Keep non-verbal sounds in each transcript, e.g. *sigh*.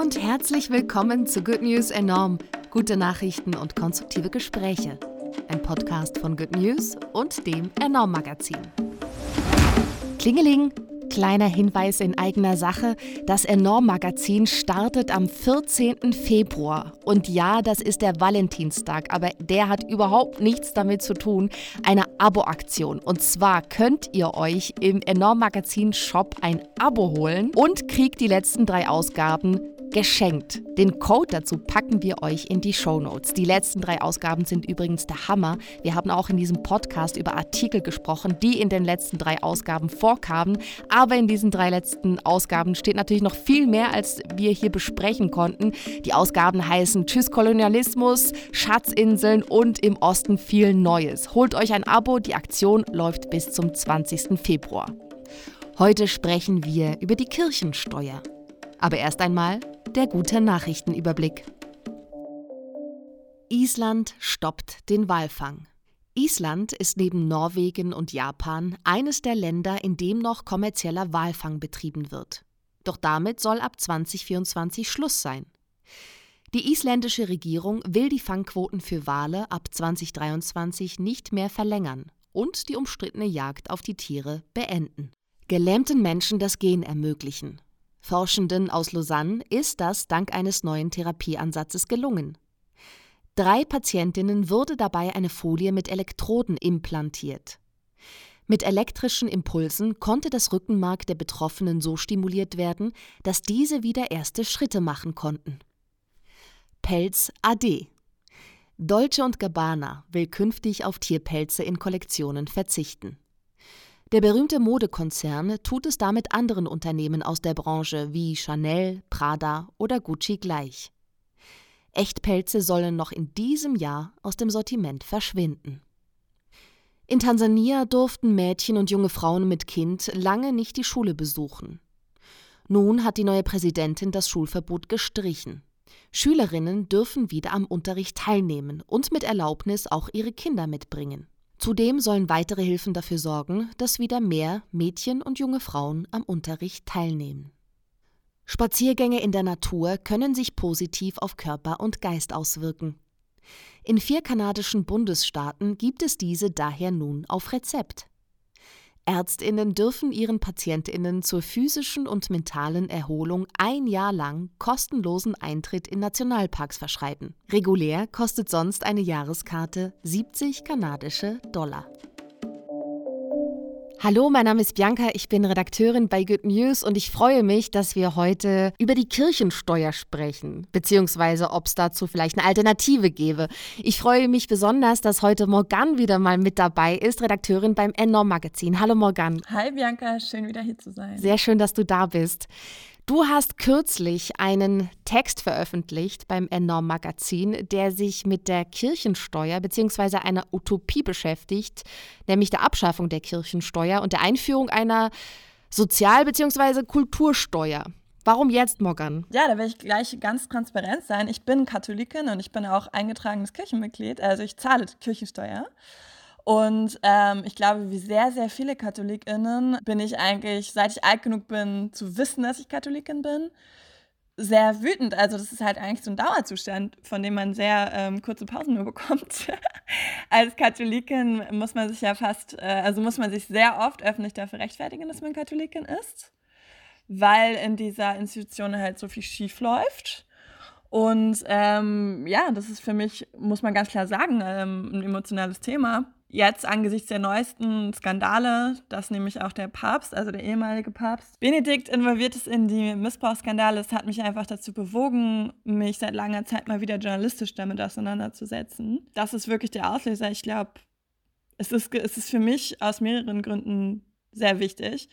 und herzlich willkommen zu Good News Enorm. Gute Nachrichten und konstruktive Gespräche. Ein Podcast von Good News und dem Enorm Magazin. Klingeling, Kleiner Hinweis in eigener Sache, das Enorm-Magazin startet am 14. Februar. Und ja, das ist der Valentinstag, aber der hat überhaupt nichts damit zu tun. Eine Abo-Aktion. Und zwar könnt ihr euch im Enorm-Magazin-Shop ein Abo holen und kriegt die letzten drei Ausgaben geschenkt. Den Code dazu packen wir euch in die Show Notes. Die letzten drei Ausgaben sind übrigens der Hammer. Wir haben auch in diesem Podcast über Artikel gesprochen, die in den letzten drei Ausgaben vorkamen. Aber in diesen drei letzten Ausgaben steht natürlich noch viel mehr, als wir hier besprechen konnten. Die Ausgaben heißen Tschüss Kolonialismus, Schatzinseln und im Osten viel Neues. Holt euch ein Abo, die Aktion läuft bis zum 20. Februar. Heute sprechen wir über die Kirchensteuer. Aber erst einmal der gute Nachrichtenüberblick. Island stoppt den Walfang. Island ist neben Norwegen und Japan eines der Länder, in dem noch kommerzieller Walfang betrieben wird. Doch damit soll ab 2024 Schluss sein. Die isländische Regierung will die Fangquoten für Wale ab 2023 nicht mehr verlängern und die umstrittene Jagd auf die Tiere beenden. Gelähmten Menschen das Gehen ermöglichen. Forschenden aus Lausanne ist das dank eines neuen Therapieansatzes gelungen. Drei Patientinnen wurde dabei eine Folie mit Elektroden implantiert. Mit elektrischen Impulsen konnte das Rückenmark der Betroffenen so stimuliert werden, dass diese wieder erste Schritte machen konnten. Pelz AD Dolce und Gabbana will künftig auf Tierpelze in Kollektionen verzichten. Der berühmte Modekonzern tut es damit anderen Unternehmen aus der Branche wie Chanel, Prada oder Gucci gleich. Echtpelze sollen noch in diesem Jahr aus dem Sortiment verschwinden. In Tansania durften Mädchen und junge Frauen mit Kind lange nicht die Schule besuchen. Nun hat die neue Präsidentin das Schulverbot gestrichen. Schülerinnen dürfen wieder am Unterricht teilnehmen und mit Erlaubnis auch ihre Kinder mitbringen. Zudem sollen weitere Hilfen dafür sorgen, dass wieder mehr Mädchen und junge Frauen am Unterricht teilnehmen. Spaziergänge in der Natur können sich positiv auf Körper und Geist auswirken. In vier kanadischen Bundesstaaten gibt es diese daher nun auf Rezept. Ärztinnen dürfen ihren Patientinnen zur physischen und mentalen Erholung ein Jahr lang kostenlosen Eintritt in Nationalparks verschreiben. Regulär kostet sonst eine Jahreskarte 70 kanadische Dollar. Hallo, mein Name ist Bianca, ich bin Redakteurin bei Good News und ich freue mich, dass wir heute über die Kirchensteuer sprechen, beziehungsweise ob es dazu vielleicht eine Alternative gäbe. Ich freue mich besonders, dass heute Morgan wieder mal mit dabei ist, Redakteurin beim Enorm Magazin. Hallo Morgan. Hi Bianca, schön wieder hier zu sein. Sehr schön, dass du da bist. Du hast kürzlich einen Text veröffentlicht beim Enorm Magazin, der sich mit der Kirchensteuer bzw. einer Utopie beschäftigt, nämlich der Abschaffung der Kirchensteuer und der Einführung einer Sozial- bzw. Kultursteuer. Warum jetzt, Morgan? Ja, da will ich gleich ganz transparent sein. Ich bin Katholikin und ich bin auch eingetragenes Kirchenmitglied, also ich zahle Kirchensteuer. Und ähm, ich glaube, wie sehr, sehr viele KatholikInnen bin ich eigentlich, seit ich alt genug bin, zu wissen, dass ich Katholikin bin, sehr wütend. Also das ist halt eigentlich so ein Dauerzustand, von dem man sehr ähm, kurze Pausen nur bekommt. *laughs* Als Katholikin muss man sich ja fast, äh, also muss man sich sehr oft öffentlich dafür rechtfertigen, dass man Katholikin ist, weil in dieser Institution halt so viel schief läuft. Und ähm, ja, das ist für mich, muss man ganz klar sagen, ähm, ein emotionales Thema Jetzt angesichts der neuesten Skandale, dass nämlich auch der Papst, also der ehemalige Papst, Benedikt involviert ist in die Missbrauchsskandale, das hat mich einfach dazu bewogen, mich seit langer Zeit mal wieder journalistisch damit auseinanderzusetzen. Das ist wirklich der Auslöser. Ich glaube, es ist, es ist für mich aus mehreren Gründen sehr wichtig,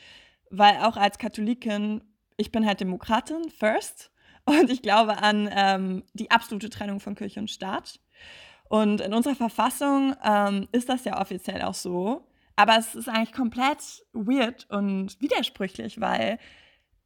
weil auch als Katholikin, ich bin halt Demokratin, first, und ich glaube an ähm, die absolute Trennung von Kirche und Staat. Und in unserer Verfassung ähm, ist das ja offiziell auch so. Aber es ist eigentlich komplett weird und widersprüchlich, weil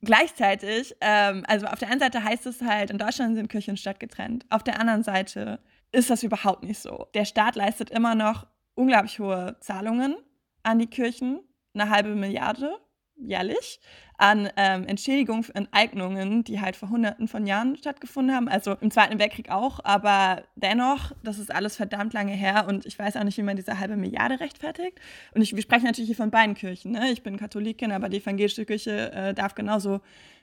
gleichzeitig, ähm, also auf der einen Seite heißt es halt, in Deutschland sind Kirche und Stadt getrennt. Auf der anderen Seite ist das überhaupt nicht so. Der Staat leistet immer noch unglaublich hohe Zahlungen an die Kirchen, eine halbe Milliarde jährlich an ähm, Entschädigung für Enteignungen, die halt vor hunderten von Jahren stattgefunden haben. Also im Zweiten Weltkrieg auch, aber dennoch, das ist alles verdammt lange her und ich weiß auch nicht, wie man diese halbe Milliarde rechtfertigt. Und ich, wir sprechen natürlich hier von beiden Kirchen. Ne? Ich bin Katholikin, aber die evangelische Kirche äh, darf genauso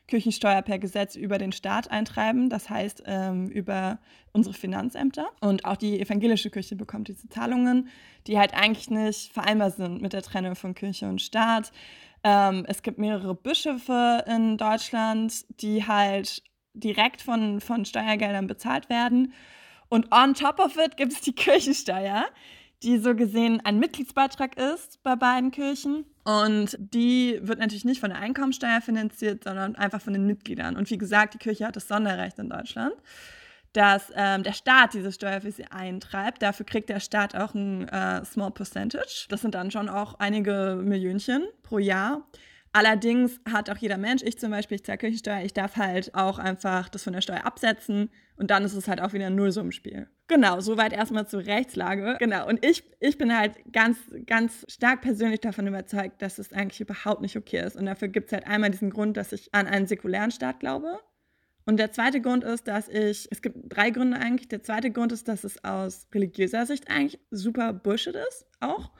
Kirchensteuer per Gesetz über den Staat eintreiben, das heißt ähm, über unsere Finanzämter. Und auch die evangelische Kirche bekommt diese Zahlungen, die halt eigentlich nicht vereinbar sind mit der Trennung von Kirche und Staat. Ähm, es gibt mehrere Bischöfe in Deutschland, die halt direkt von, von Steuergeldern bezahlt werden. Und on top of it gibt es die Kirchensteuer, die so gesehen ein Mitgliedsbeitrag ist bei beiden Kirchen. Und die wird natürlich nicht von der Einkommensteuer finanziert, sondern einfach von den Mitgliedern. Und wie gesagt, die Kirche hat das Sonderrecht in Deutschland dass ähm, der Staat diese Steuer für sie eintreibt. Dafür kriegt der Staat auch ein äh, Small Percentage. Das sind dann schon auch einige Millionchen pro Jahr. Allerdings hat auch jeder Mensch, ich zum Beispiel, ich zahle Kirchensteuer, ich darf halt auch einfach das von der Steuer absetzen und dann ist es halt auch wieder ein Nullsummenspiel. Genau, soweit erstmal zur Rechtslage. Genau, und ich, ich bin halt ganz, ganz stark persönlich davon überzeugt, dass es eigentlich überhaupt nicht okay ist. Und dafür gibt es halt einmal diesen Grund, dass ich an einen säkulären Staat glaube. Und der zweite Grund ist, dass ich, es gibt drei Gründe eigentlich. Der zweite Grund ist, dass es aus religiöser Sicht eigentlich super Bullshit ist, auch.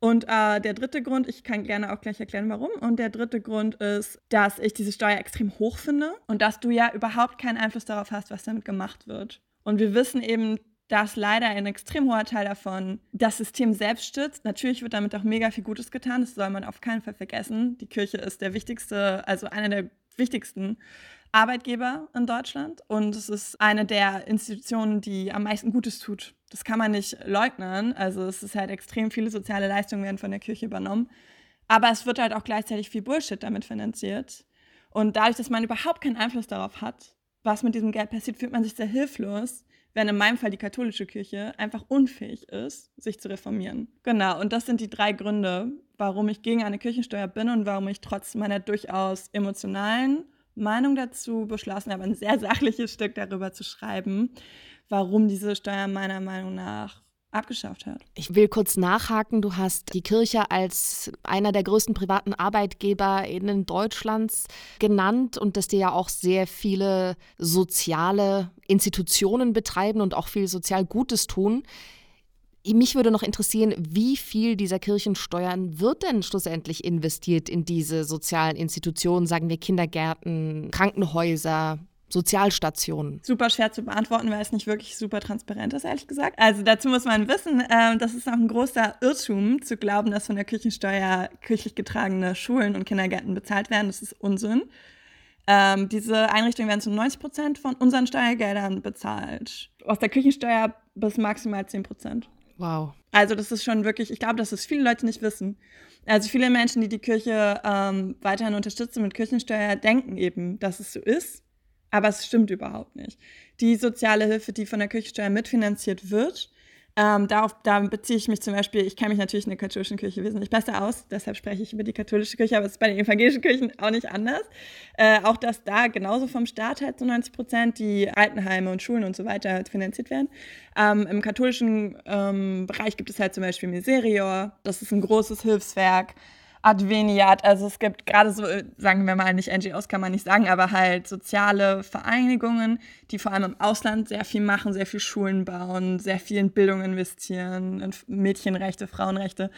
Und äh, der dritte Grund, ich kann gerne auch gleich erklären, warum. Und der dritte Grund ist, dass ich diese Steuer extrem hoch finde und dass du ja überhaupt keinen Einfluss darauf hast, was damit gemacht wird. Und wir wissen eben, dass leider ein extrem hoher Teil davon das System selbst stützt. Natürlich wird damit auch mega viel Gutes getan, das soll man auf keinen Fall vergessen. Die Kirche ist der wichtigste, also einer der wichtigsten Arbeitgeber in Deutschland und es ist eine der Institutionen, die am meisten Gutes tut. Das kann man nicht leugnen. Also es ist halt extrem viele soziale Leistungen werden von der Kirche übernommen. Aber es wird halt auch gleichzeitig viel Bullshit damit finanziert. Und dadurch, dass man überhaupt keinen Einfluss darauf hat, was mit diesem Geld passiert, fühlt man sich sehr hilflos, wenn in meinem Fall die katholische Kirche einfach unfähig ist, sich zu reformieren. Genau, und das sind die drei Gründe, warum ich gegen eine Kirchensteuer bin und warum ich trotz meiner durchaus emotionalen Meinung dazu beschlossen habe, ein sehr sachliches Stück darüber zu schreiben, warum diese Steuer meiner Meinung nach abgeschafft hat. Ich will kurz nachhaken. Du hast die Kirche als einer der größten privaten Arbeitgeber in Deutschlands genannt und dass die ja auch sehr viele soziale Institutionen betreiben und auch viel sozial Gutes tun. Mich würde noch interessieren, wie viel dieser Kirchensteuern wird denn schlussendlich investiert in diese sozialen Institutionen, sagen wir Kindergärten, Krankenhäuser, Sozialstationen? Super schwer zu beantworten, weil es nicht wirklich super transparent ist, ehrlich gesagt. Also dazu muss man wissen, äh, das ist auch ein großer Irrtum, zu glauben, dass von der Kirchensteuer kirchlich getragene Schulen und Kindergärten bezahlt werden. Das ist Unsinn. Ähm, diese Einrichtungen werden zu 90 Prozent von unseren Steuergeldern bezahlt. Aus der Kirchensteuer bis maximal 10 Prozent. Wow. Also das ist schon wirklich, ich glaube, dass es viele Leute nicht wissen. Also viele Menschen, die die Kirche ähm, weiterhin unterstützen mit Kirchensteuer, denken eben, dass es so ist, aber es stimmt überhaupt nicht. Die soziale Hilfe, die von der Kirchensteuer mitfinanziert wird, ähm, darauf, da beziehe ich mich zum Beispiel, ich kenne mich natürlich in der katholischen Kirche wesentlich besser aus, deshalb spreche ich über die katholische Kirche, aber es ist bei den evangelischen Kirchen auch nicht anders. Äh, auch dass da genauso vom Staat halt zu 90 Prozent die Altenheime und Schulen und so weiter finanziert werden. Ähm, Im katholischen ähm, Bereich gibt es halt zum Beispiel Miserior, das ist ein großes Hilfswerk. Adveniat, also es gibt gerade so, sagen wir mal, nicht NGOs kann man nicht sagen, aber halt soziale Vereinigungen, die vor allem im Ausland sehr viel machen, sehr viel Schulen bauen, sehr viel in Bildung investieren, in Mädchenrechte, Frauenrechte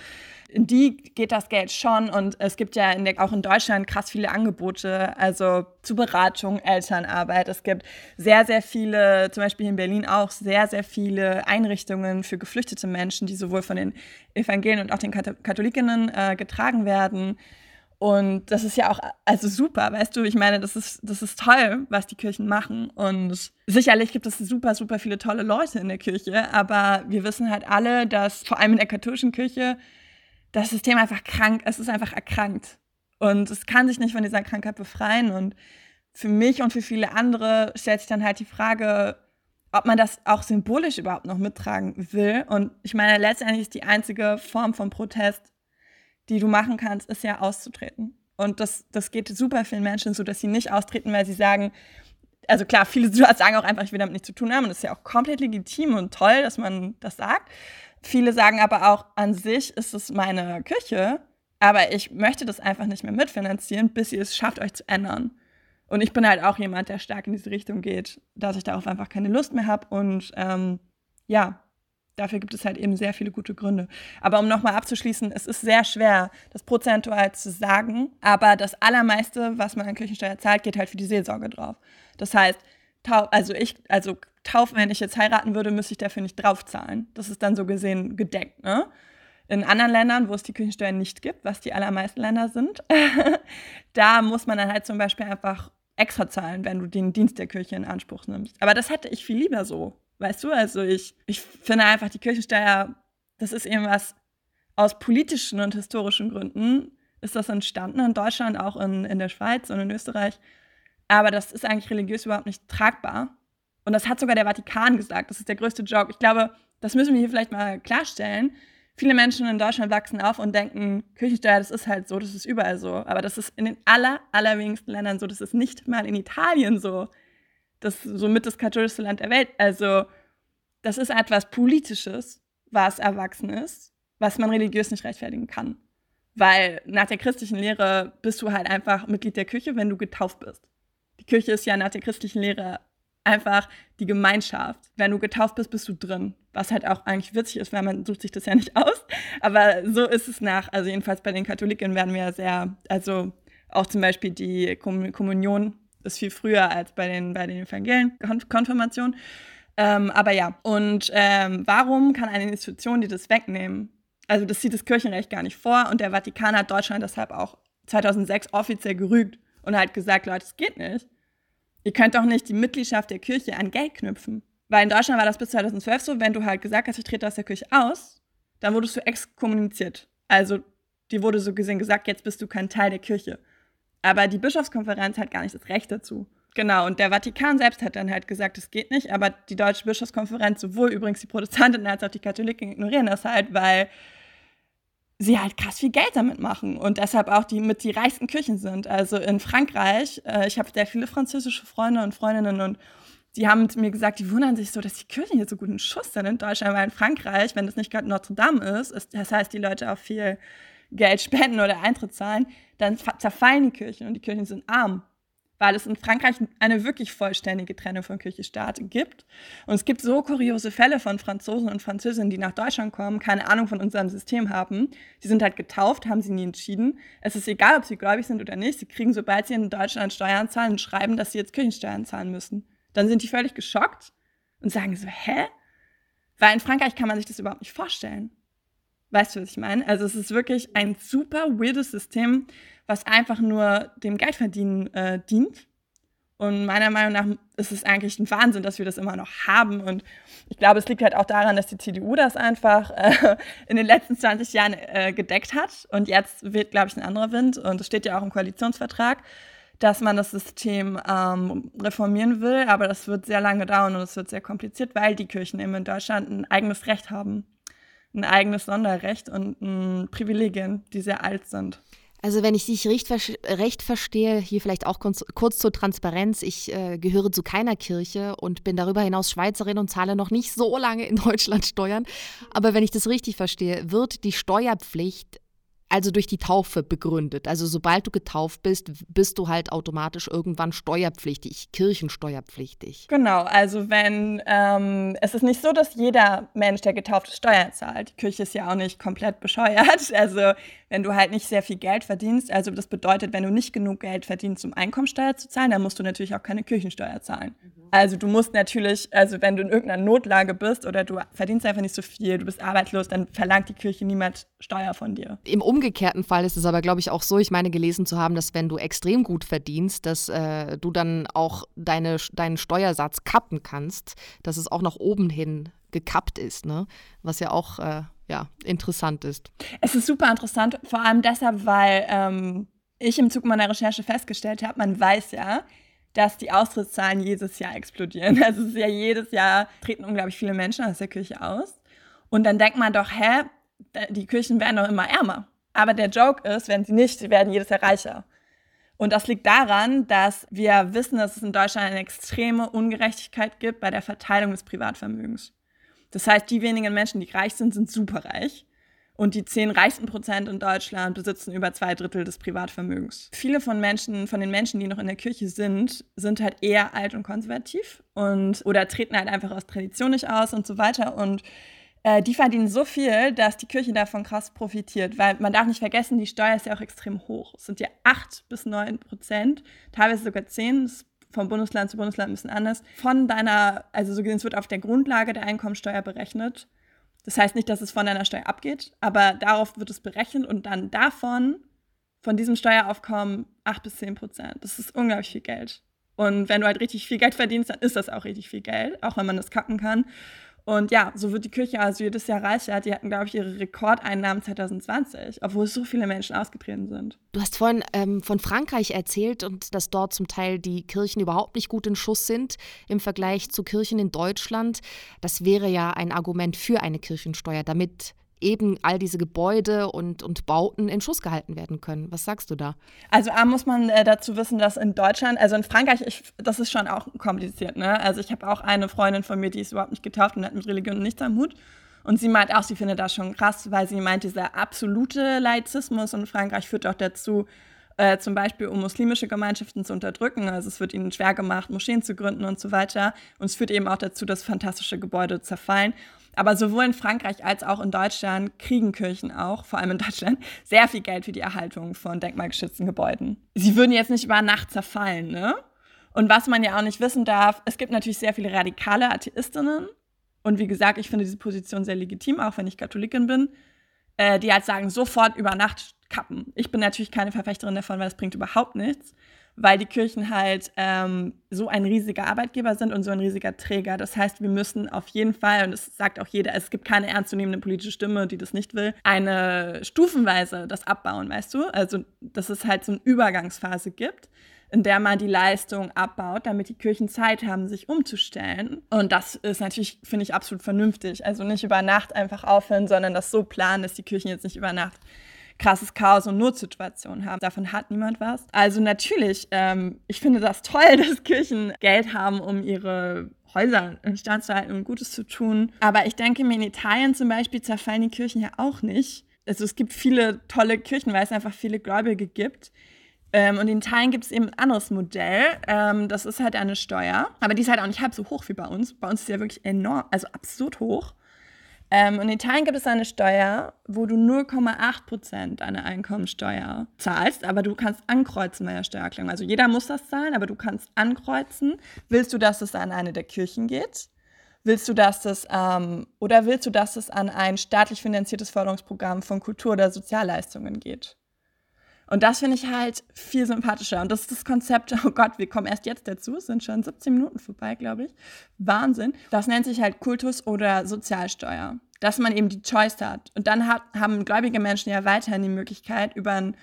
in die geht das Geld schon und es gibt ja in der, auch in Deutschland krass viele Angebote, also zu Beratung, Elternarbeit. Es gibt sehr, sehr viele, zum Beispiel in Berlin auch, sehr, sehr viele Einrichtungen für geflüchtete Menschen, die sowohl von den Evangelien und auch den Katholikinnen äh, getragen werden. Und das ist ja auch also super, weißt du, ich meine, das ist, das ist toll, was die Kirchen machen. Und sicherlich gibt es super, super viele tolle Leute in der Kirche, aber wir wissen halt alle, dass vor allem in der katholischen Kirche das System einfach krank, es ist einfach erkrankt. Und es kann sich nicht von dieser Krankheit befreien. Und für mich und für viele andere stellt sich dann halt die Frage, ob man das auch symbolisch überhaupt noch mittragen will. Und ich meine, letztendlich ist die einzige Form von Protest, die du machen kannst, ist ja auszutreten. Und das, das geht super vielen Menschen so, dass sie nicht austreten, weil sie sagen, also klar, viele *laughs* sagen auch einfach, ich will damit nichts zu tun haben. Und das ist ja auch komplett legitim und toll, dass man das sagt. Viele sagen aber auch, an sich ist es meine Kirche. Aber ich möchte das einfach nicht mehr mitfinanzieren, bis ihr es schafft, euch zu ändern. Und ich bin halt auch jemand, der stark in diese Richtung geht, dass ich darauf einfach keine Lust mehr habe. Und ähm, ja, dafür gibt es halt eben sehr viele gute Gründe. Aber um nochmal abzuschließen, es ist sehr schwer, das prozentual zu sagen. Aber das Allermeiste, was man an Kirchensteuer zahlt, geht halt für die Seelsorge drauf. Das heißt, also ich, also Taufen, wenn ich jetzt heiraten würde, müsste ich dafür nicht draufzahlen. Das ist dann so gesehen gedeckt, ne? In anderen Ländern, wo es die Kirchensteuer nicht gibt, was die allermeisten Länder sind, *laughs* da muss man dann halt zum Beispiel einfach extra zahlen, wenn du den Dienst der Kirche in Anspruch nimmst. Aber das hätte ich viel lieber so. Weißt du, also ich, ich finde einfach, die Kirchensteuer, das ist eben was aus politischen und historischen Gründen ist das entstanden in Deutschland, auch in, in der Schweiz und in Österreich. Aber das ist eigentlich religiös überhaupt nicht tragbar. Und das hat sogar der Vatikan gesagt. Das ist der größte Joke. Ich glaube, das müssen wir hier vielleicht mal klarstellen viele Menschen in Deutschland wachsen auf und denken, Kirchensteuer, das ist halt so, das ist überall so. Aber das ist in den aller, allerwenigsten Ländern so. Das ist nicht mal in Italien so. Das ist somit das katholischste Land der Welt. Also, das ist etwas Politisches, was erwachsen ist, was man religiös nicht rechtfertigen kann. Weil nach der christlichen Lehre bist du halt einfach Mitglied der Kirche, wenn du getauft bist. Die Kirche ist ja nach der christlichen Lehre einfach die Gemeinschaft. Wenn du getauft bist, bist du drin. Was halt auch eigentlich witzig ist, weil man sucht sich das ja nicht aus. Aber so ist es nach, also jedenfalls bei den Katholiken werden wir ja sehr, also auch zum Beispiel die Kommunion ist viel früher als bei den, bei den Evangelien, Konfirmation. Ähm, aber ja, und ähm, warum kann eine Institution die das wegnehmen? Also das sieht das Kirchenrecht gar nicht vor und der Vatikan hat Deutschland deshalb auch 2006 offiziell gerügt und hat gesagt, Leute, es geht nicht. Ihr könnt doch nicht die Mitgliedschaft der Kirche an Geld knüpfen. Weil in Deutschland war das bis 2012 so, wenn du halt gesagt hast, ich trete aus der Kirche aus, dann wurdest du exkommuniziert. Also dir wurde so gesehen gesagt, jetzt bist du kein Teil der Kirche. Aber die Bischofskonferenz hat gar nicht das Recht dazu. Genau, und der Vatikan selbst hat dann halt gesagt, es geht nicht, aber die Deutsche Bischofskonferenz, sowohl übrigens die Protestanten als auch die Katholiken ignorieren das halt, weil sie halt krass viel Geld damit machen und deshalb auch die mit die reichsten Kirchen sind. Also in Frankreich, äh, ich habe sehr viele französische Freunde und Freundinnen und die haben mir gesagt, die wundern sich so, dass die Kirchen hier so guten Schuss sind in Deutschland, weil in Frankreich, wenn das nicht gerade Notre Dame ist, ist, das heißt, die Leute auch viel Geld *laughs* spenden oder Eintritt zahlen, dann zerfallen die Kirchen und die Kirchen sind arm weil es in Frankreich eine wirklich vollständige Trennung von Kirche Staat gibt. Und es gibt so kuriose Fälle von Franzosen und Französinnen, die nach Deutschland kommen, keine Ahnung von unserem System haben. Sie sind halt getauft, haben sie nie entschieden. Es ist egal, ob sie gläubig sind oder nicht. Sie kriegen, sobald sie in Deutschland Steuern zahlen, schreiben, dass sie jetzt Kirchensteuern zahlen müssen. Dann sind die völlig geschockt und sagen so, hä? Weil in Frankreich kann man sich das überhaupt nicht vorstellen. Weißt du, was ich meine? Also es ist wirklich ein super weirdes System, was einfach nur dem Geldverdienen äh, dient. Und meiner Meinung nach ist es eigentlich ein Wahnsinn, dass wir das immer noch haben. Und ich glaube, es liegt halt auch daran, dass die CDU das einfach äh, in den letzten 20 Jahren äh, gedeckt hat. Und jetzt wird, glaube ich, ein anderer Wind. Und es steht ja auch im Koalitionsvertrag, dass man das System ähm, reformieren will. Aber das wird sehr lange dauern und es wird sehr kompliziert, weil die Kirchen eben in Deutschland ein eigenes Recht haben ein eigenes Sonderrecht und m, Privilegien, die sehr alt sind. Also wenn ich dich recht, recht verstehe, hier vielleicht auch kurz, kurz zur Transparenz, ich äh, gehöre zu keiner Kirche und bin darüber hinaus Schweizerin und zahle noch nicht so lange in Deutschland Steuern. Aber wenn ich das richtig verstehe, wird die Steuerpflicht also durch die Taufe begründet. Also sobald du getauft bist, bist du halt automatisch irgendwann steuerpflichtig, kirchensteuerpflichtig. Genau, also wenn ähm, es ist nicht so, dass jeder Mensch, der getauft ist, Steuern zahlt. Die Kirche ist ja auch nicht komplett bescheuert. *laughs* Also wenn du halt nicht sehr viel Geld verdienst, also das bedeutet, wenn du nicht genug Geld verdienst, um Einkommensteuer zu zahlen, dann musst du natürlich auch keine Kirchensteuer zahlen. Mhm. Also du musst natürlich, also wenn du in irgendeiner Notlage bist oder du verdienst einfach nicht so viel, du bist arbeitslos, dann verlangt die Kirche niemand Steuer von dir. Im umgekehrten Fall ist es aber, glaube ich, auch so, ich meine gelesen zu haben, dass wenn du extrem gut verdienst, dass äh, du dann auch deine, deinen Steuersatz kappen kannst, dass es auch nach oben hin gekappt ist, ne? was ja auch äh, ja, interessant ist. Es ist super interessant, vor allem deshalb, weil ähm, ich im Zug meiner Recherche festgestellt habe, man weiß ja, dass die Austrittszahlen jedes Jahr explodieren. Also es ist ja jedes Jahr treten unglaublich viele Menschen aus der Kirche aus. Und dann denkt man doch, hä, die Kirchen werden doch immer ärmer. Aber der Joke ist, wenn sie nicht, sie werden jedes Jahr reicher. Und das liegt daran, dass wir wissen, dass es in Deutschland eine extreme Ungerechtigkeit gibt bei der Verteilung des Privatvermögens. Das heißt, die wenigen Menschen, die reich sind, sind superreich. Und die zehn reichsten Prozent in Deutschland besitzen über zwei Drittel des Privatvermögens. Viele von Menschen, von den Menschen, die noch in der Kirche sind, sind halt eher alt und konservativ und oder treten halt einfach aus Tradition nicht aus und so weiter. Und äh, die verdienen so viel, dass die Kirche davon krass profitiert. Weil man darf nicht vergessen, die Steuer ist ja auch extrem hoch. Es sind ja acht bis neun Prozent, teilweise sogar zehn. Vom Bundesland zu Bundesland ein bisschen anders. Von deiner, also so gesehen, es wird auf der Grundlage der Einkommensteuer berechnet. Das heißt nicht, dass es von deiner Steuer abgeht, aber darauf wird es berechnet und dann davon, von diesem Steueraufkommen, 8 bis 10 Prozent. Das ist unglaublich viel Geld. Und wenn du halt richtig viel Geld verdienst, dann ist das auch richtig viel Geld, auch wenn man das kacken kann. Und ja, so wird die Kirche also jedes Jahr reicher. Die hatten, glaube ich, ihre Rekordeinnahmen 2020, obwohl so viele Menschen ausgetreten sind. Du hast vorhin ähm, von Frankreich erzählt und dass dort zum Teil die Kirchen überhaupt nicht gut in Schuss sind im Vergleich zu Kirchen in Deutschland. Das wäre ja ein Argument für eine Kirchensteuer, damit eben all diese Gebäude und, und Bauten in Schuss gehalten werden können. Was sagst du da? Also A muss man äh, dazu wissen, dass in Deutschland, also in Frankreich, ich, das ist schon auch kompliziert. Ne? Also ich habe auch eine Freundin von mir, die ist überhaupt nicht getauft und hat mit Religion nichts am Hut. Und sie meint auch, sie findet das schon krass, weil sie meint, dieser absolute Laizismus in Frankreich führt auch dazu, äh, zum Beispiel um muslimische Gemeinschaften zu unterdrücken. Also es wird ihnen schwer gemacht, Moscheen zu gründen und so weiter. Und es führt eben auch dazu, dass fantastische Gebäude zerfallen. Aber sowohl in Frankreich als auch in Deutschland kriegen Kirchen auch, vor allem in Deutschland, *laughs* sehr viel Geld für die Erhaltung von denkmalgeschützten Gebäuden. Sie würden jetzt nicht über Nacht zerfallen, ne? Und was man ja auch nicht wissen darf, es gibt natürlich sehr viele radikale Atheistinnen. Und wie gesagt, ich finde diese Position sehr legitim, auch wenn ich Katholikin bin, äh, die halt sagen, sofort über Nacht kappen. Ich bin natürlich keine Verfechterin davon, weil das bringt überhaupt nichts weil die Kirchen halt ähm, so ein riesiger Arbeitgeber sind und so ein riesiger Träger. Das heißt, wir müssen auf jeden Fall, und das sagt auch jeder, es gibt keine ernstzunehmende politische Stimme, die das nicht will, eine stufenweise das abbauen, weißt du? Also, dass es halt so eine Übergangsphase gibt in der man die Leistung abbaut, damit die Kirchen Zeit haben, sich umzustellen. Und das ist natürlich, finde ich, absolut vernünftig. Also nicht über Nacht einfach aufhören, sondern das so planen, dass die Kirchen jetzt nicht über Nacht krasses Chaos und Notsituationen haben. Davon hat niemand was. Also natürlich, ähm, ich finde das toll, *laughs* dass Kirchen Geld haben, um ihre Häuser instand zu halten und Gutes zu tun. Aber ich denke mir, in Italien zum Beispiel zerfallen die Kirchen ja auch nicht. Also es gibt viele tolle Kirchen, weil es einfach viele Gläubige gibt. Ähm, und in Italien gibt es eben ein anderes Modell. Ähm, das ist halt eine Steuer. Aber die ist halt auch nicht halb so hoch wie bei uns. Bei uns ist sie ja wirklich enorm, also absurd hoch. Ähm, in Italien gibt es eine Steuer, wo du 0,8 Prozent deiner Einkommensteuer zahlst, aber du kannst ankreuzen bei der Steuererklärung. Also jeder muss das zahlen, aber du kannst ankreuzen. Willst du, dass es an eine der Kirchen geht? Willst du, dass das ähm, oder willst du, dass es an ein staatlich finanziertes Förderungsprogramm von Kultur- oder Sozialleistungen geht? Und das finde ich halt viel sympathischer. Und das ist das Konzept, *laughs* oh Gott, wir kommen erst jetzt dazu, es sind schon 17 Minuten vorbei, glaube ich. Wahnsinn. Das nennt sich halt Kultus- oder Sozialsteuer. Dass man eben die Choice hat. Und dann hat, haben gläubige Menschen ja weiterhin die Möglichkeit, über einen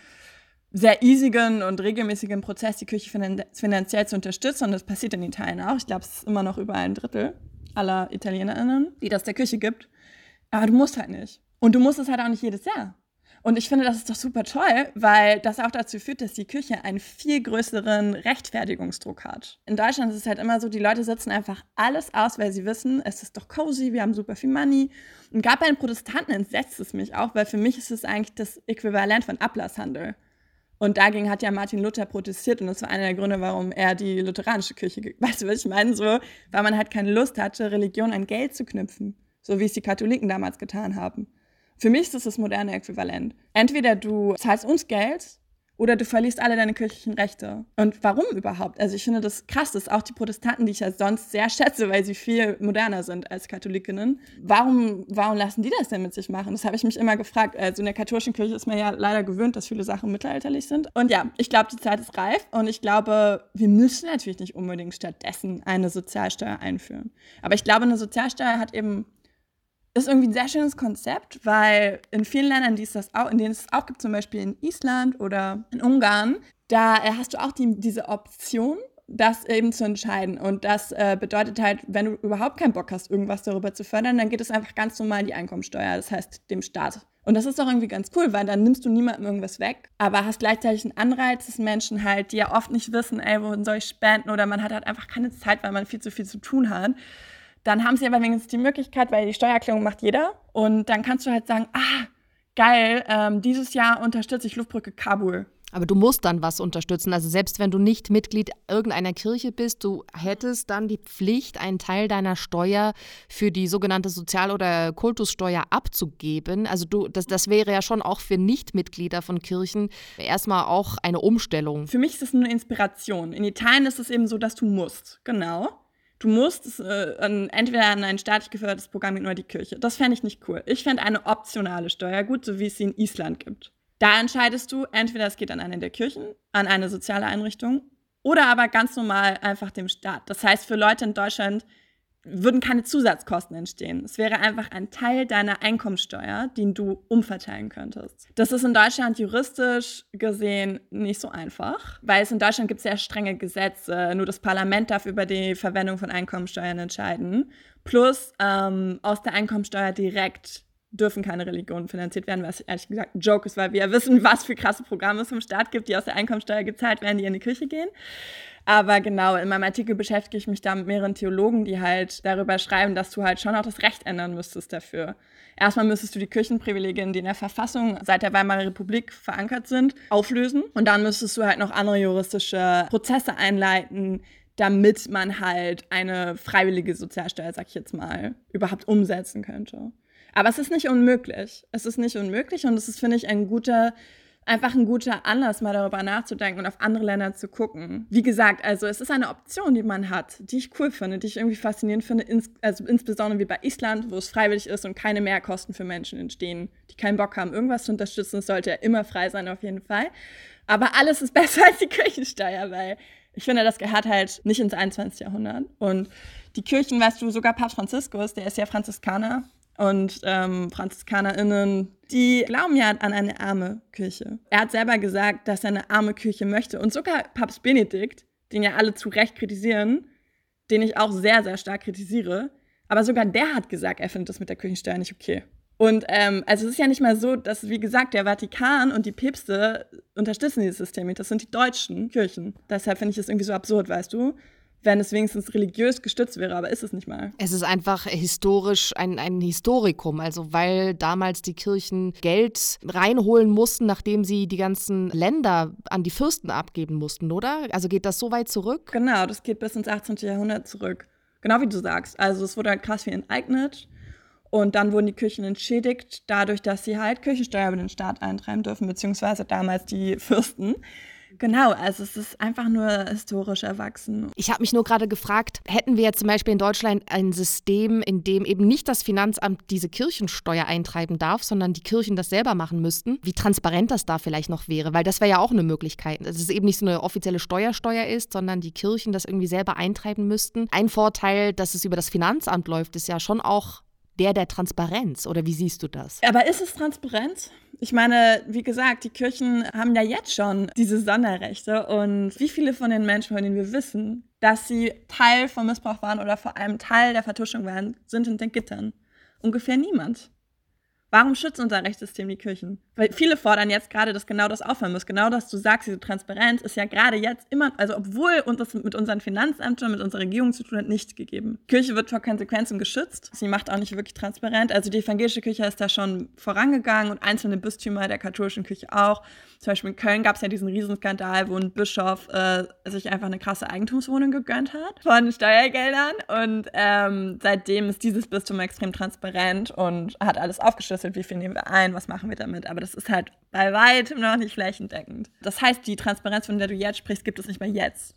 sehr easigen und regelmäßigen Prozess die Kirche finanziell zu unterstützen. Und das passiert in Italien auch. Ich glaube, es ist immer noch über ein Drittel aller ItalienerInnen, die das der Kirche gibt. Aber du musst halt nicht. Und du musst es halt auch nicht jedes Jahr. Und ich finde, das ist doch super toll, weil das auch dazu führt, dass die Küche einen viel größeren Rechtfertigungsdruck hat. In Deutschland ist es halt immer so, die Leute setzen einfach alles aus, weil sie wissen, es ist doch cozy, wir haben super viel Money. Und gerade bei den Protestanten entsetzt es mich auch, weil für mich ist es eigentlich das Äquivalent von Ablasshandel. Und dagegen hat ja Martin Luther protestiert und das war einer der Gründe, warum er die lutheranische Kirche, *laughs* weißt du, was ich meine? So, weil man halt keine Lust hatte, Religion an Geld zu knüpfen, so wie es die Katholiken damals getan haben. Für mich ist das das moderne Äquivalent. Entweder du zahlst uns Geld oder du verlierst alle deine kirchlichen Rechte. Und warum überhaupt? Also ich finde das krass, dass auch die Protestanten, die ich ja sonst sehr schätze, weil sie viel moderner sind als Katholikinnen, warum, warum lassen die das denn mit sich machen? Das habe ich mich immer gefragt. Also in der katholischen Kirche ist man ja leider gewöhnt, dass viele Sachen mittelalterlich sind. Und ja, ich glaube, die Zeit ist reif und ich glaube, wir müssen natürlich nicht unbedingt stattdessen eine Sozialsteuer einführen. Aber ich glaube, eine Sozialsteuer hat eben ist irgendwie ein sehr schönes Konzept, weil in vielen Ländern, die es das auch, in denen es auch gibt, zum Beispiel in Island oder in Ungarn, da äh, hast du auch die, diese Option, das eben zu entscheiden. Und das äh, bedeutet halt, wenn du überhaupt keinen Bock hast, irgendwas darüber zu fördern, dann geht es einfach ganz normal die Einkommensteuer, das heißt dem Staat. Und das ist doch irgendwie ganz cool, weil dann nimmst du niemandem irgendwas weg, aber hast gleichzeitig einen Anreiz, dass Menschen halt, die ja oft nicht wissen, ey, wohin soll ich spenden oder man hat halt einfach keine Zeit, weil man viel zu viel zu tun hat dann haben sie aber wenigstens die Möglichkeit, weil die Steuererklärung macht jeder. Und dann kannst du halt sagen, ah, geil, ähm, dieses Jahr unterstütze ich Luftbrücke Kabul. Aber du musst dann was unterstützen. Also selbst wenn du nicht Mitglied irgendeiner Kirche bist, du hättest dann die Pflicht, einen Teil deiner Steuer für die sogenannte Sozial- oder Kultussteuer abzugeben. Also du, das, das wäre ja schon auch für Nichtmitglieder von Kirchen erstmal auch eine Umstellung. Für mich ist es eine Inspiration. In Italien ist es eben so, dass du musst. Genau. Du musst äh, entweder an ein staatlich gefördertes Programm gehen oder die Kirche. Das fände ich nicht cool. Ich fände eine optionale Steuer gut, so wie es sie in Island gibt. Da entscheidest du, entweder es geht an eine der Kirchen, an eine soziale Einrichtung oder aber ganz normal einfach dem Staat. Das heißt, für Leute in Deutschland würden keine Zusatzkosten entstehen. Es wäre einfach ein Teil deiner Einkommensteuer, den du umverteilen könntest. Das ist in Deutschland juristisch gesehen nicht so einfach, weil es in Deutschland gibt sehr strenge Gesetze. Nur das Parlament darf über die Verwendung von Einkommensteuern entscheiden. Plus ähm, aus der Einkommensteuer direkt dürfen keine Religionen finanziert werden, was ehrlich gesagt ein Joke ist, weil wir ja wissen, was für krasse Programme es im Staat gibt, die aus der Einkommensteuer gezahlt werden, die in die Kirche gehen. Aber genau, in meinem Artikel beschäftige ich mich da mit mehreren Theologen, die halt darüber schreiben, dass du halt schon auch das Recht ändern müsstest dafür. Erstmal müsstest du die Kirchenprivilegien, die in der Verfassung seit der Weimarer Republik verankert sind, auflösen. Und dann müsstest du halt noch andere juristische Prozesse einleiten, damit man halt eine freiwillige Sozialsteuer, sag ich jetzt mal, überhaupt umsetzen könnte. Aber es ist nicht unmöglich. Es ist nicht unmöglich und es ist, finde ich, ein guter, einfach ein guter Anlass, mal darüber nachzudenken und auf andere Länder zu gucken. Wie gesagt, also es ist eine Option, die man hat, die ich cool finde, die ich irgendwie faszinierend finde, ins, also insbesondere wie bei Island, wo es freiwillig ist und keine Mehrkosten für Menschen entstehen, die keinen Bock haben, irgendwas zu unterstützen. Es sollte ja immer frei sein, auf jeden Fall. Aber alles ist *laughs* besser als die Kirchensteuer, weil ich finde, das gehört halt nicht ins 21. Jahrhundert. Und die Kirchen, weißt du, sogar Papst Franziskus, der ist ja Franziskaner, und ähm, FranziskanerInnen, die glauben ja an eine arme Kirche. Er hat selber gesagt, dass er eine arme Kirche möchte. Und sogar Papst Benedikt, den ja alle zu Recht kritisieren, den ich auch sehr, sehr stark kritisiere, aber sogar der hat gesagt, er findet das mit der Kirchensteuer nicht okay. Und ähm, also es ist ja nicht mal so, dass, wie gesagt, der Vatikan und die Päpste unterstützen dieses System nicht. Das sind die deutschen Kirchen. Deshalb finde ich das irgendwie so absurd, weißt du? Wenn es wenigstens religiös gestützt wäre, aber ist es nicht mal. Es ist einfach historisch ein, ein Historikum, also weil damals die Kirchen Geld reinholen mussten, nachdem sie die ganzen Länder an die Fürsten abgeben mussten, oder? Also geht das so weit zurück? Genau, das geht bis ins 18. Jahrhundert zurück. Genau wie du sagst. Also es wurde halt krass viel enteignet. Und dann wurden die Kirchen entschädigt, dadurch, dass sie halt Kirchensteuer über den Staat eintreiben dürfen, beziehungsweise damals die Fürsten. Genau, also es ist einfach nur historisch erwachsen. Ich habe mich nur gerade gefragt, hätten wir jetzt zum Beispiel in Deutschland ein System, in dem eben nicht das Finanzamt diese Kirchensteuer eintreiben darf, sondern die Kirchen das selber machen müssten, wie transparent das da vielleicht noch wäre, weil das wäre ja auch eine Möglichkeit, dass es eben nicht so eine offizielle Steuersteuer ist, sondern die Kirchen das irgendwie selber eintreiben müssten. Ein Vorteil, dass es über das Finanzamt läuft, ist ja schon auch der der Transparenz, oder wie siehst du das? Aber ist es Transparenz? Ich meine, wie gesagt, die Kirchen haben ja jetzt schon diese Sonderrechte und wie viele von den Menschen, von denen wir wissen, dass sie Teil vom Missbrauch waren oder vor allem Teil der Vertuschung waren, sind in den Gittern? Ungefähr niemand. Warum schützt unser Rechtssystem die Kirchen? Weil viele fordern jetzt gerade, dass genau das aufhören muss. Genau das, du sagst, diese Transparenz ist ja gerade jetzt immer, also obwohl uns das mit unseren Finanzämtern, mit unserer Regierung zu tun hat, nicht gegeben. Kirche wird vor Konsequenzen geschützt. Sie macht auch nicht wirklich transparent. Also die evangelische Kirche ist da schon vorangegangen und einzelne Bistümer der katholischen Kirche auch. Zum Beispiel in Köln gab es ja diesen Riesenskandal, wo ein Bischof äh, sich einfach eine krasse Eigentumswohnung gegönnt hat von Steuergeldern. Und ähm, seitdem ist dieses Bistum extrem transparent und hat alles aufgeschlüsselt aufgeschlüsselt, wie viel nehmen wir ein, was machen wir damit. Aber das ist halt bei weitem noch nicht flächendeckend. Das heißt, die Transparenz, von der du jetzt sprichst, gibt es nicht mehr jetzt.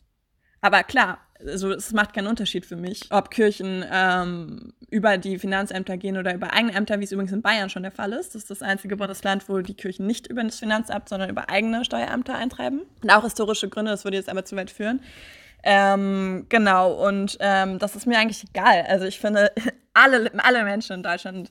Aber klar, also es macht keinen Unterschied für mich, ob Kirchen ähm, über die Finanzämter gehen oder über eigene Ämter, wie es übrigens in Bayern schon der Fall ist. Das ist das einzige Bundesland, wo die Kirchen nicht über das Finanzamt, sondern über eigene Steuerämter eintreiben. Und auch historische Gründe, das würde jetzt aber zu weit führen. Ähm, genau, und ähm, das ist mir eigentlich egal. Also ich finde, *laughs* alle, alle Menschen in Deutschland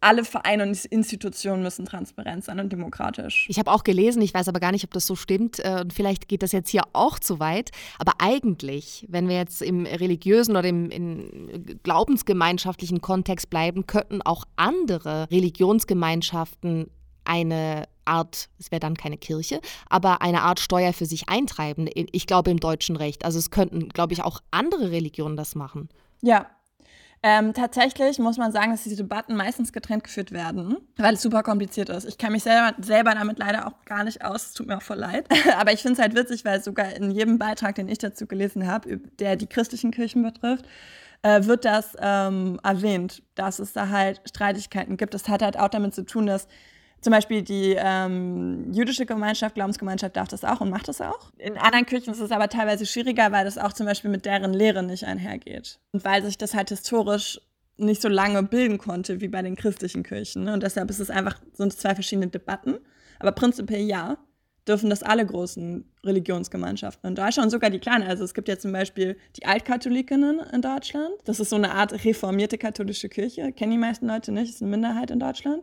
alle Vereine und Institutionen müssen transparent sein und demokratisch. Ich habe auch gelesen, ich weiß aber gar nicht, ob das so stimmt äh, und vielleicht geht das jetzt hier auch zu weit, aber eigentlich, wenn wir jetzt im religiösen oder im, im glaubensgemeinschaftlichen Kontext bleiben, könnten auch andere Religionsgemeinschaften eine Art, es wäre dann keine Kirche, aber eine Art Steuer für sich eintreiben. Ich glaube im deutschen Recht. Also es könnten, glaube ich, auch andere Religionen das machen. Ja, Ähm, tatsächlich muss man sagen, dass diese Debatten meistens getrennt geführt werden, weil es super kompliziert ist. Ich kann mich selber, selber damit leider auch gar nicht aus. Es tut mir auch voll leid. *laughs* Aber ich finde es halt witzig, weil sogar in jedem Beitrag, den ich dazu gelesen habe, der die christlichen Kirchen betrifft, äh, wird das ähm, erwähnt, dass es da halt Streitigkeiten gibt. Das hat halt auch damit zu tun, dass zum Beispiel die ähm, jüdische Gemeinschaft, Glaubensgemeinschaft darf das auch und macht das auch. In anderen Kirchen ist es aber teilweise schwieriger, weil das auch zum Beispiel mit deren Lehre nicht einhergeht. Und weil sich das halt historisch nicht so lange bilden konnte wie bei den christlichen Kirchen. Ne? Und deshalb ist es einfach, sind zwei verschiedene Debatten. Aber prinzipiell ja, dürfen das alle großen Religionsgemeinschaften in Deutschland und sogar die kleinen. Also es gibt ja zum Beispiel die Altkatholikinnen in Deutschland. Das ist so eine Art reformierte katholische Kirche. Kennen die meisten Leute nicht, ist eine Minderheit in Deutschland.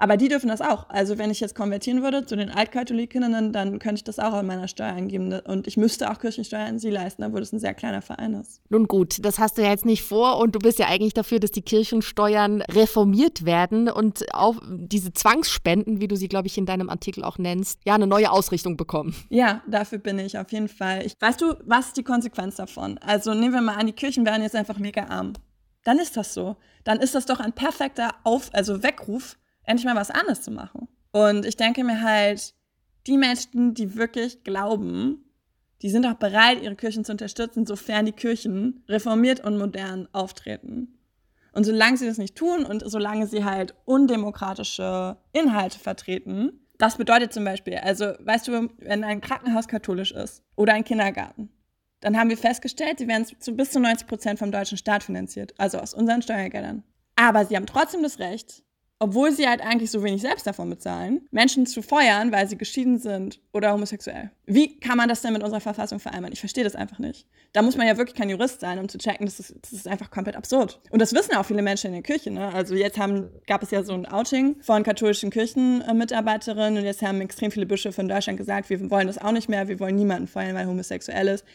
Aber die dürfen das auch. Also wenn ich jetzt konvertieren würde zu den Altkatholikinnen, dann könnte ich das auch an meiner Steuer angeben. Und ich müsste auch Kirchensteuer an sie leisten, obwohl das ein sehr kleiner Verein ist. Nun gut, das hast du ja jetzt nicht vor und du bist ja eigentlich dafür, dass die Kirchensteuern reformiert werden und auch diese Zwangsspenden, wie du sie, glaube ich, in deinem Artikel auch nennst, ja, eine neue Ausrichtung bekommen. Ja, dafür bin ich auf jeden Fall. Ich, weißt du, was ist die Konsequenz davon? Also nehmen wir mal an, die Kirchen werden jetzt einfach mega arm. Dann ist das so. Dann ist das doch ein perfekter Auf, also Weckruf endlich mal was anderes zu machen. Und ich denke mir halt, die Menschen, die wirklich glauben, die sind auch bereit, ihre Kirchen zu unterstützen, sofern die Kirchen reformiert und modern auftreten. Und solange sie das nicht tun und solange sie halt undemokratische Inhalte vertreten, das bedeutet zum Beispiel, also weißt du, wenn ein Krankenhaus katholisch ist oder ein Kindergarten, dann haben wir festgestellt, sie werden zu, bis zu 90 Prozent vom deutschen Staat finanziert, also aus unseren Steuergeldern. Aber sie haben trotzdem das Recht, obwohl sie halt eigentlich so wenig selbst davon bezahlen, Menschen zu feuern, weil sie geschieden sind oder homosexuell. Wie kann man das denn mit unserer Verfassung vereinbaren? Ich verstehe das einfach nicht. Da muss man ja wirklich kein Jurist sein, um zu checken, das ist, das ist einfach komplett absurd. Und das wissen auch viele Menschen in der Kirche. Ne? Also jetzt haben, gab es ja so ein Outing von katholischen Kirchenmitarbeiterinnen und jetzt haben extrem viele Bischöfe in Deutschland gesagt, wir wollen das auch nicht mehr, wir wollen niemanden feuern, weil homosexuell ist.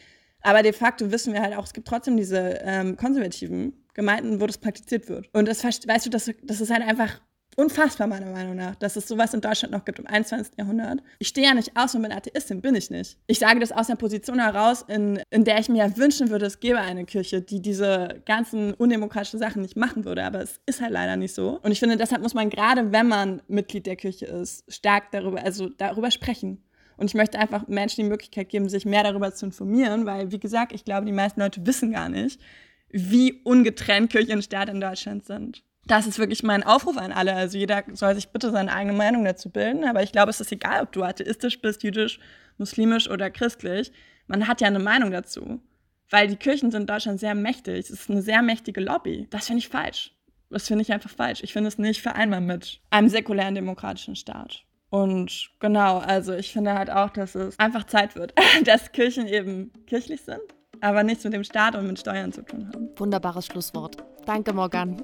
Aber de facto wissen wir halt auch, es gibt trotzdem diese ähm, konservativen Gemeinden, wo das praktiziert wird. Und das, weißt du, das, das ist halt einfach unfassbar, meiner Meinung nach, dass es sowas in Deutschland noch gibt im 21. Jahrhundert. Ich stehe ja nicht aus und bin Atheistin, bin ich nicht. Ich sage das aus der Position heraus, in, in der ich mir ja wünschen würde, es gäbe eine Kirche, die diese ganzen undemokratischen Sachen nicht machen würde. Aber es ist halt leider nicht so. Und ich finde, deshalb muss man gerade, wenn man Mitglied der Kirche ist, stark darüber, also darüber sprechen. Und ich möchte einfach Menschen die Möglichkeit geben, sich mehr darüber zu informieren, weil, wie gesagt, ich glaube, die meisten Leute wissen gar nicht, wie ungetrennt Kirche und Staat in Deutschland sind das ist wirklich mein Aufruf an alle. Also jeder soll sich bitte seine eigene Meinung dazu bilden. Aber ich glaube, es ist egal, ob du atheistisch bist, jüdisch, muslimisch oder christlich. Man hat ja eine Meinung dazu. Weil die Kirchen sind in Deutschland sehr mächtig. Es ist eine sehr mächtige Lobby. Das finde ich falsch. Das finde ich einfach falsch. Ich finde es nicht vereinbar mit einem säkulären demokratischen Staat. Und genau, also ich finde halt auch, dass es einfach Zeit wird, *laughs* dass Kirchen eben kirchlich sind, aber nichts mit dem Staat und mit Steuern zu tun haben. Wunderbares Schlusswort. Danke, Morgan.